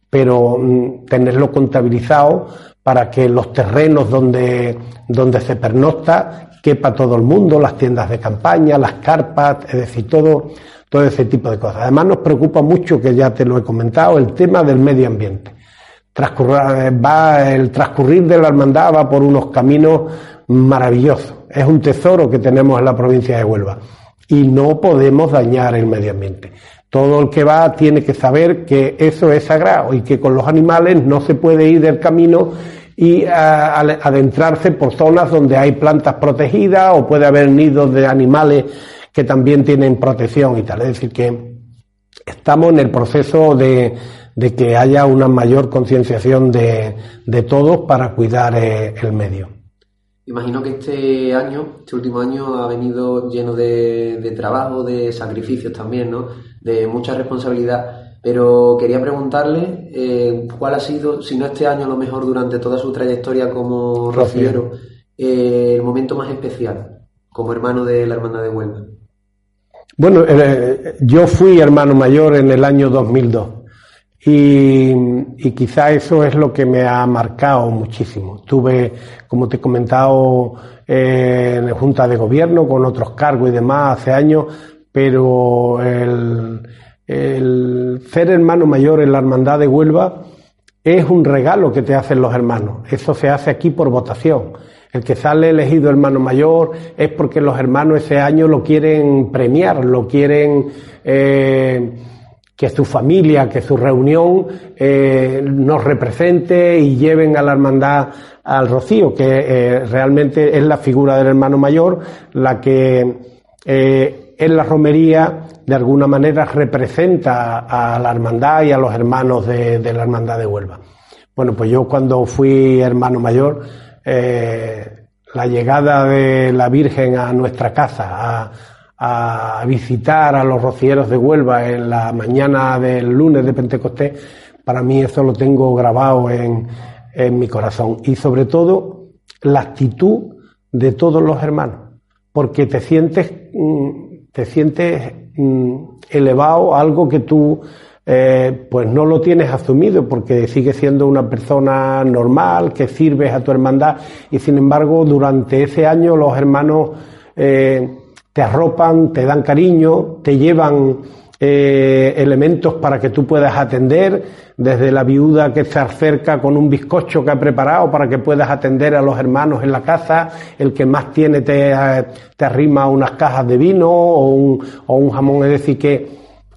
pero mm, tenerlo contabilizado para que los terrenos donde, donde se pernocta quepa todo el mundo, las tiendas de campaña, las carpas, es decir, todo, todo ese tipo de cosas. Además nos preocupa mucho, que ya te lo he comentado, el tema del medio ambiente. va, el transcurrir de la hermandad va por unos caminos maravillosos. Es un tesoro que tenemos en la provincia de Huelva y no podemos dañar el medio ambiente. Todo el que va tiene que saber que eso es sagrado y que con los animales no se puede ir del camino y adentrarse por zonas donde hay plantas protegidas o puede haber nidos de animales que también tienen protección y tal. Es decir, que estamos en el proceso de, que haya una mayor concienciación de, de, todos para cuidar eh, el medio. Imagino que este año, este último año, ha venido lleno de, de trabajo, de sacrificios también, ¿no? De mucha responsabilidad. Pero quería preguntarle eh, cuál ha sido, si no este año, a lo mejor durante toda su trayectoria como rociero, eh, el momento más especial como hermano de la Hermandad de Huelva. Bueno, eh, yo fui hermano mayor en el año 2002 y, y, quizá eso es lo que me ha marcado muchísimo. Tuve, como te he comentado, en Junta de Gobierno con otros cargos y demás hace años, pero el el ser hermano mayor en la hermandad de Huelva es un regalo que te hacen los hermanos. Eso se hace aquí por votación. El que sale elegido hermano mayor es porque los hermanos ese año lo quieren premiar, lo quieren eh, que su familia, que su reunión eh, nos represente y lleven a la hermandad al rocío, que eh, realmente es la figura del hermano mayor la que en la romería de alguna manera representa a la hermandad y a los hermanos de, la hermandad de Huelva. Bueno, pues yo cuando fui hermano mayor, eh, la llegada de la Virgen a nuestra casa, a, visitar a los rocieros de Huelva en la mañana del lunes de Pentecostés, para mí eso lo tengo grabado en, mi corazón. Y sobre todo, la actitud de todos los hermanos, porque te sientes mm, te sientes elevado a algo que tú eh, pues no lo tienes asumido porque sigues siendo una persona normal, que sirves a tu hermandad y sin embargo durante ese año los hermanos eh, te arropan, te dan cariño, te llevan eh, elementos para que tú puedas atender, desde la viuda que se acerca con un bizcocho que ha preparado para que puedas atender a los hermanos en la casa, el que más tiene te, te arrima unas cajas de vino o un, jamón, es decir, que,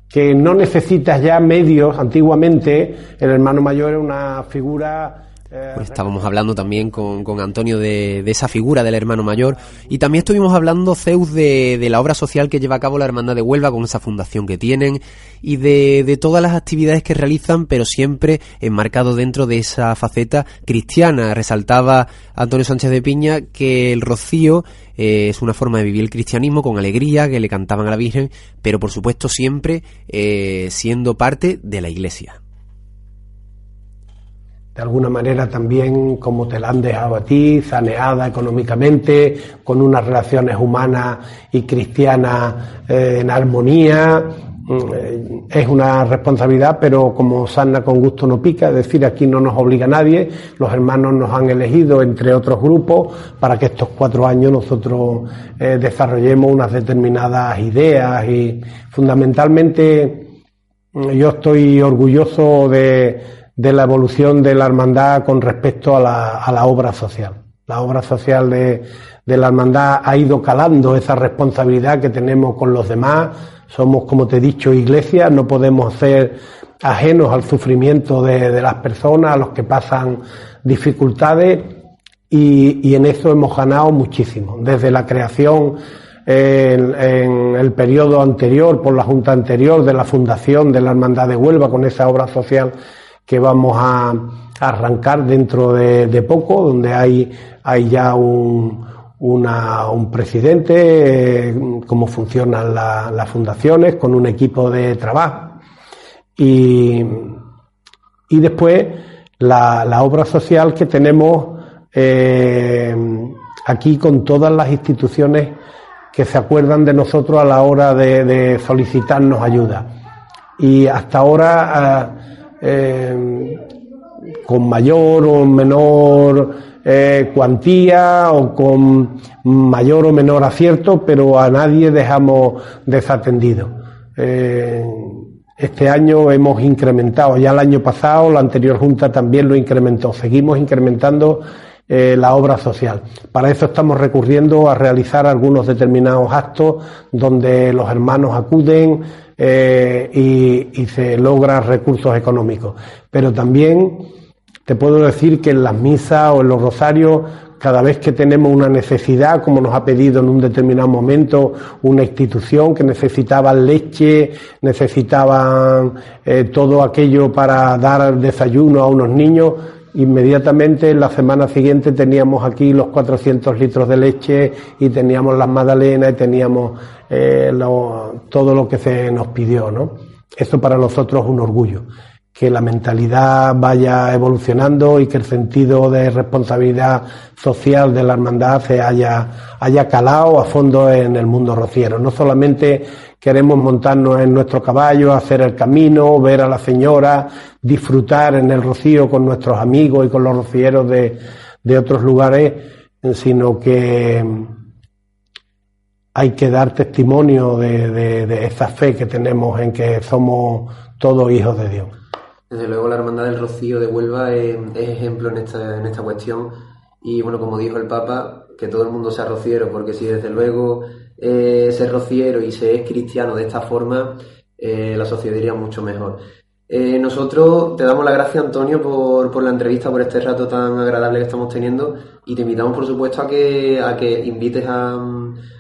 que no necesitas ya medios, antiguamente el hermano mayor era una figura pues estábamos hablando también con, con Antonio de, esa figura del hermano mayor. Y también estuvimos hablando, Zeus, de, la obra social que lleva a cabo la Hermandad de Huelva con esa fundación que tienen y de, todas las actividades que realizan, pero siempre enmarcado dentro de esa faceta cristiana. Resaltaba Antonio Sánchez de Piña que el rocío eh, es una forma de vivir el cristianismo con alegría, que le cantaban a la Virgen, pero por supuesto siempre eh, siendo parte de la Iglesia de alguna manera también como te la han dejado a ti, saneada económicamente, con unas relaciones humanas y cristianas eh, en armonía. Mm, es una responsabilidad, pero como sana con gusto no pica, es decir, aquí no nos obliga nadie, los hermanos nos han elegido entre otros grupos para que estos cuatro años nosotros eh, desarrollemos unas determinadas ideas y fundamentalmente mm, yo estoy orgulloso de, de la evolución de la hermandad con respecto a la, a la obra social. La obra social de, de, la hermandad ha ido calando esa responsabilidad que tenemos con los demás, somos, como te he dicho, iglesia, no podemos ser ajenos al sufrimiento de, las personas, a los que pasan dificultades, y, en eso hemos ganado muchísimo. Desde la creación en, el periodo anterior, por la Junta anterior, de la fundación de la Hermandad de Huelva, con esa obra social que vamos a, arrancar dentro de, poco, donde hay, hay ya un, un presidente, eh, cómo funcionan las fundaciones, con un equipo de trabajo. Y, y después la, obra social que tenemos eh, aquí con todas las instituciones que se acuerdan de nosotros a la hora de, solicitarnos ayuda. Y hasta ahora, eh, con mayor o menor eh, cuantía o con mayor o menor acierto, pero a nadie dejamos desatendido. Eh, este año hemos incrementado, ya el año pasado la anterior Junta también lo incrementó, seguimos incrementando eh, la obra social. Para eso estamos recurriendo a realizar algunos determinados actos donde los hermanos acuden y, y se logran recursos económicos. Pero también te puedo decir que en las misas o en los rosarios, cada vez que tenemos una necesidad, como nos ha pedido en un determinado momento una institución que necesitaba leche, necesitaban eh, todo aquello para dar desayuno a unos niños, inmediatamente en la semana siguiente teníamos aquí los 400 litros de leche y teníamos las magdalenas y teníamos eh, todo lo que se nos pidió, ¿no? Eso para nosotros es un orgullo que la mentalidad vaya evolucionando y que el sentido de responsabilidad social de la hermandad se haya, haya calado a fondo en el mundo rociero. No solamente queremos montarnos en nuestro caballo, hacer el camino, ver a la señora, disfrutar en el rocío con nuestros amigos y con los rocieros de, de otros lugares, sino que hay que dar testimonio de, de, de esa fe que tenemos en que somos todos hijos de Dios. Desde luego la Hermandad del Rocío de Huelva es, ejemplo en esta, en esta cuestión y bueno, como dijo el Papa, que todo el mundo sea rociero, porque si desde luego eh, ser rociero y se es cristiano de esta forma, eh, la sociedad iría mucho mejor. Eh, nosotros te damos la gracias, Antonio, por, por, la entrevista, por este rato tan agradable que estamos teniendo y te invitamos, por supuesto, a que, a que invites a,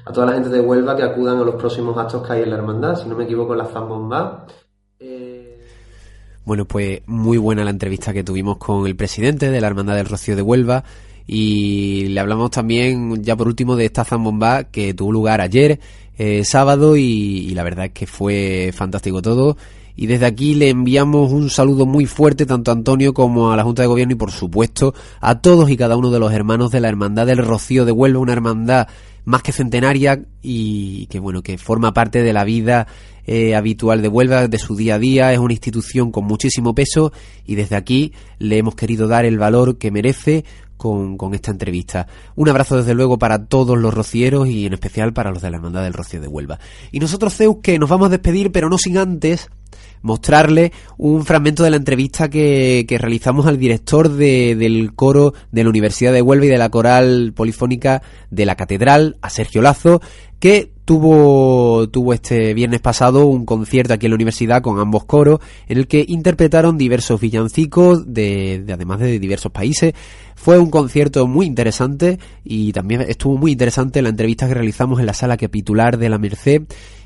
a toda la gente de Huelva que acudan a los próximos actos que hay en la hermandad, si no me equivoco, la Zambomba. Bueno, pues muy buena la entrevista que tuvimos con el presidente de la Hermandad del Rocío de Huelva y le hablamos también, ya por último, de esta zambomba que tuvo lugar ayer, eh, sábado, y, la verdad es que fue fantástico todo. Y desde aquí le enviamos un saludo muy fuerte tanto a Antonio como a la Junta de Gobierno y por supuesto a todos y cada uno de los hermanos de la Hermandad del Rocío de Huelva, una hermandad más que centenaria y que bueno, que forma parte de la vida eh, habitual de Huelva, de su día a día, es una institución con muchísimo peso y desde aquí le hemos querido dar el valor que merece con, con, esta entrevista. Un abrazo desde luego para todos los rocieros y en especial para los de la Hermandad del Rocío de Huelva. Y nosotros, Zeus, que nos vamos a despedir, pero no sin antes mostrarle un fragmento de la entrevista que, que realizamos al director de, del coro de la Universidad de Huelva y de la coral polifónica de la Catedral, a Sergio Lazo, que tuvo, tuvo este viernes pasado un concierto aquí en la universidad con ambos coros, en el que interpretaron diversos villancicos de, de, además de diversos países. Fue un concierto muy interesante y también estuvo muy interesante la entrevista que realizamos en la sala capitular de la Merced.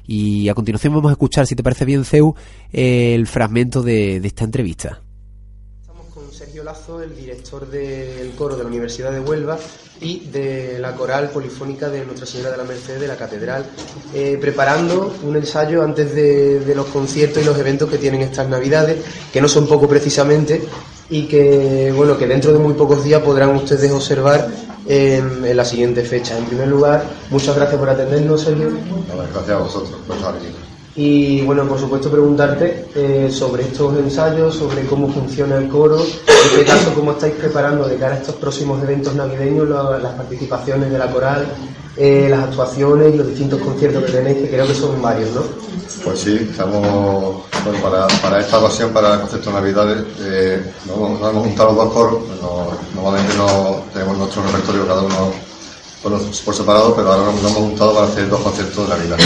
Y a continuación vamos a escuchar, si te parece bien, Ceu, el fragmento de, esta entrevista. Estamos con Sergio Lazo, el director del coro de la Universidad de Huelva y de la coral polifónica de Nuestra Señora de la Merced de la Catedral, eh, preparando un ensayo antes de, de, los conciertos y los eventos que tienen estas Navidades, que no son poco precisamente, y que, bueno, que dentro de muy pocos días podrán ustedes observar en, la siguiente fecha. En primer lugar, muchas gracias por atendernos, Sergio. Gracias a vosotros. Y bueno, por supuesto preguntarte eh, sobre estos ensayos, sobre cómo funciona el coro, en qué caso cómo estáis preparando de cara a estos próximos eventos navideños, las participaciones de la coral, eh, las actuaciones y los distintos conciertos que tenéis, que creo que son varios, ¿no? Pues sí, estamos bueno, para, para, esta ocasión, para el concepto de Navidades, eh, nos, hemos juntado los dos coros, normalmente no tenemos nuestro repertorio cada uno por, por separado, pero ahora nos hemos juntado para hacer dos conciertos de Navidad.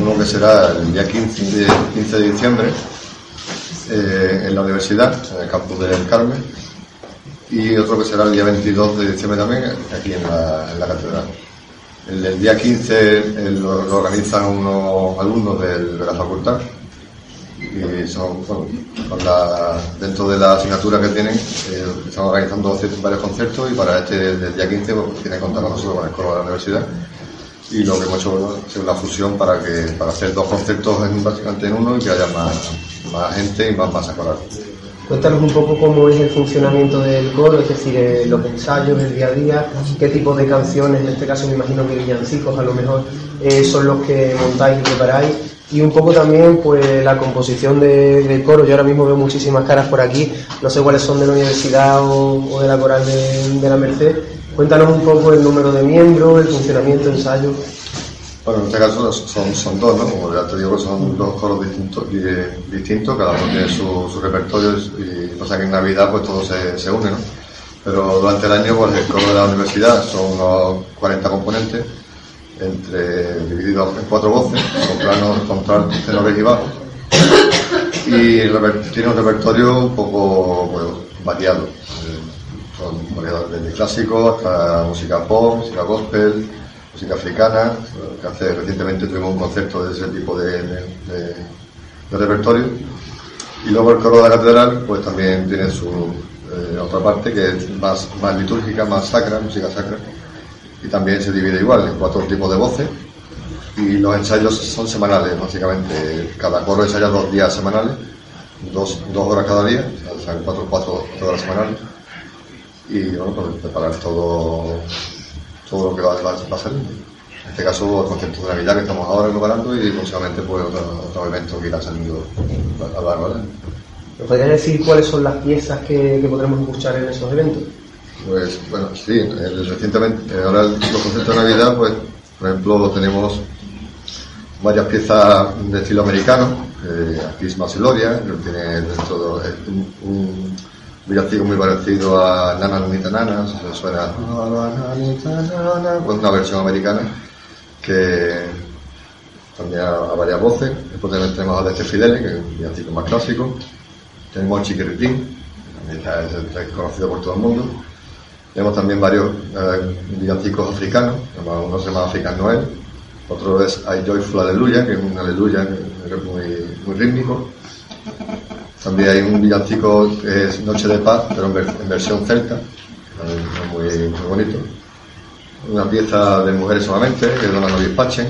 Uno que será el día 15 de, 15 de diciembre eh, en la universidad, en el campus del Carmen, y otro que será el día 22 de diciembre también, aquí en la, en la catedral. El, día 15 eh, lo, organizan unos alumnos de la facultad y son, bueno, con la- dentro de la asignatura que tienen, eh, están organizando varios conciertos y para este del día 15 pues, tienen que contar con nosotros con el coro de la universidad y lo que hemos hecho es una fusión para que para hacer dos conciertos en, básicamente en uno y que haya más, más gente y más masa coral. Cuéntanos un poco cómo es el funcionamiento del coro, es decir, eh, los ensayos, el día a día, qué tipo de canciones, en este caso me imagino que villancicos a lo mejor eh, son los que montáis y preparáis, y un poco también pues la composición de- del coro. Yo ahora mismo veo muchísimas caras por aquí, no sé cuáles son de la universidad o, o de la coral de, de la Merced. Cuéntanos un poco el número de miembros, el funcionamiento, ensayos. Bueno, en este caso son, son dos, ¿no? Como ya te digo, son dos coros distintos, di- distintos cada uno tiene su, su repertorio y pasa que en Navidad pues todo se, se une, ¿no? Pero durante el año pues el coro de la universidad son unos 40 componentes, entre divididos en cuatro voces, sopranos, contraltos, tenores y bajos. Y el tiene un repertorio un poco pues, variado. Son variados desde clásico hasta música pop, música gospel, música africana, que hace recientemente tuvimos un concepto de ese tipo de, repertorio. Y luego el coro de la catedral, pues también tiene su eh, otra parte que es más, litúrgica, más sacra, música sacra. Y también se divide igual en cuatro tipos de voces. Y los ensayos son semanales, básicamente. Cada coro ensaya dos días semanales, dos, dos horas cada día, o sea, cuatro, cuatro, cuatro horas semanales. Y bueno, pues preparar todo, todo lo que va, va, va a salir. En este caso, el concepto de Navidad que estamos ahora preparando y próximamente pues otro, otro evento que irá saliendo a lo largo. ¿Nos podrías decir cuáles son las piezas que, que podremos escuchar en esos eventos? Pues bueno, sí, recientemente, eh, ahora el- los conceptos de Navidad, pues por ejemplo tenemos varias piezas de estilo americano, eh, Christmas Gloria, que tiene dentro de- un, un villancico muy parecido a Nana Nanita Nana, se suena pues una versión americana que también a, varias voces. Después también tenemos a Deste Fidele, que es un villancico más clásico. Tenemos Chiquiritín, que también es, conocido por todo el mundo. Tenemos también varios eh, villancicos africanos, uno se llama African Noel, otro es I Joyful Aleluya, que es un aleluya muy rítmico. También hay un villancico que es Noche de Paz, pero en, ver- en versión celta, muy, muy bonito. Una pieza de mujeres solamente, que es Dona no Dispachen.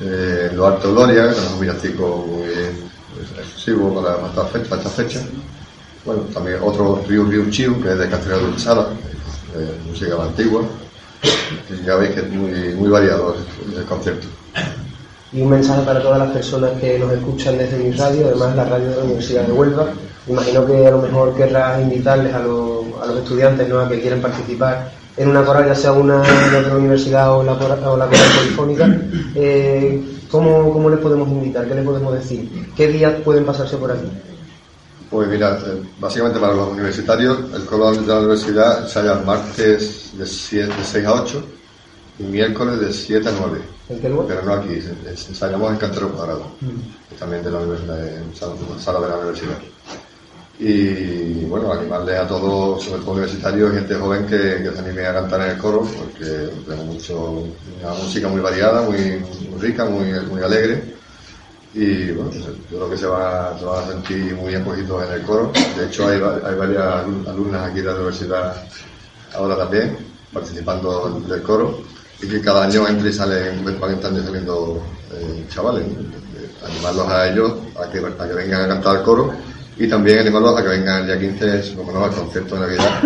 Eh, Lo Alto Gloria, que es un villancico muy exclusivo para, esta fecha. esta fecha. Bueno, también otro Riu Riu Chiu, que es de Castellano de Dulzada, eh, música antigua. Ya veis que es muy, muy variado el, el concierto. Y un mensaje para todas las personas que nos escuchan desde mi radio, además la radio de la Universidad de Huelva. Imagino que a lo mejor querrás invitarles a, los- a los estudiantes ¿no? que quieran participar en una coral, ya sea una de otra universidad o la, o la coral polifónica. Eh, ¿cómo, ¿Cómo les podemos invitar? ¿Qué les podemos decir? ¿Qué días pueden pasarse por aquí? Pues mira, eh, básicamente para los universitarios, el coro de la universidad ensaya martes de, 7, de 6 a 8 y miércoles de 7 a 9. Pero no aquí, ensayamos en Cantero Cuadrado, que también de la universidad, en sala, sala de la universidad. Y bueno, animarles a todos, sobre todo universitarios gente joven que, que se anime a cantar en el coro, porque tenemos mucho, una música muy variada, muy, muy rica, muy, muy alegre. Y bueno, pues, yo creo que se van, a, se van a sentir muy acogidos en el coro. De hecho, hay, va- hay varias alum- alumnas aquí de la universidad ahora también participando del coro y que cada año entre y salen, van entrando y saliendo eh, chavales. Animarlos a ellos a que, a que vengan a cantar al coro y también animarlos a que vengan el día 15 como no, al concierto de Navidad,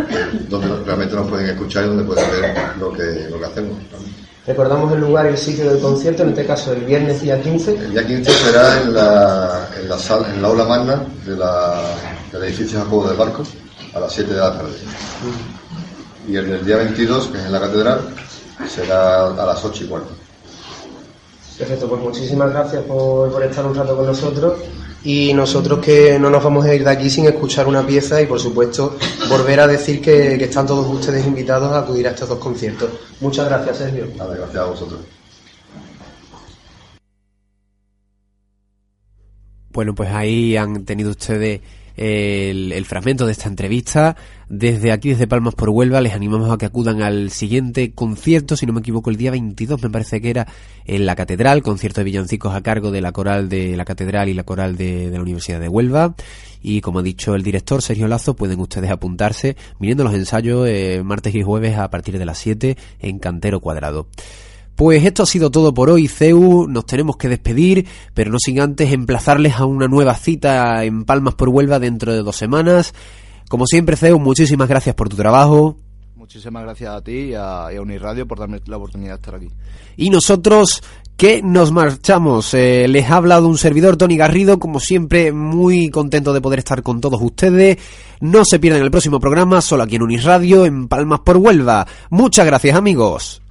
donde realmente nos pueden escuchar y donde pueden ver lo que, lo que hacemos. Recordamos el lugar y el sitio del concierto, en este caso el viernes día 15. El día 15 será en la, en la, sala, en la aula magna de la, del edificio Jacobo del Barco a las 7 de la tarde. Y el del día 22, que es en la catedral, será a las ocho y cuarto. Perfecto, pues muchísimas gracias por, por estar un rato con nosotros y nosotros que no nos vamos a ir de aquí sin escuchar una pieza y por supuesto volver a decir que, que están todos ustedes invitados a acudir a estos dos conciertos. Muchas gracias, Sergio. Nada, gracias a vosotros. Bueno, pues ahí han tenido ustedes el, fragmento de esta entrevista. Desde aquí, desde Palmas por Huelva, les animamos a que acudan al siguiente concierto, si no me equivoco, el día 22 me parece que era en la Catedral, concierto de villancicos a cargo de la coral de la Catedral y la coral de, de la Universidad de Huelva. Y como ha dicho el director Sergio Lazo, pueden ustedes apuntarse viniendo los ensayos eh, martes y jueves a partir de las 7 en Cantero Cuadrado. Pues esto ha sido todo por hoy, CEU. Nos tenemos que despedir, pero no sin antes emplazarles a una nueva cita en Palmas por Huelva dentro de dos semanas. Como siempre, CEU, muchísimas gracias por tu trabajo. Muchísimas gracias a ti y a, y a Uniradio por darme la oportunidad de estar aquí. Y nosotros que nos marchamos. Eh, les ha hablado un servidor, Tony Garrido, como siempre, muy contento de poder estar con todos ustedes. No se pierdan el próximo programa, solo aquí en Uniradio, en Palmas por Huelva. Muchas gracias, amigos.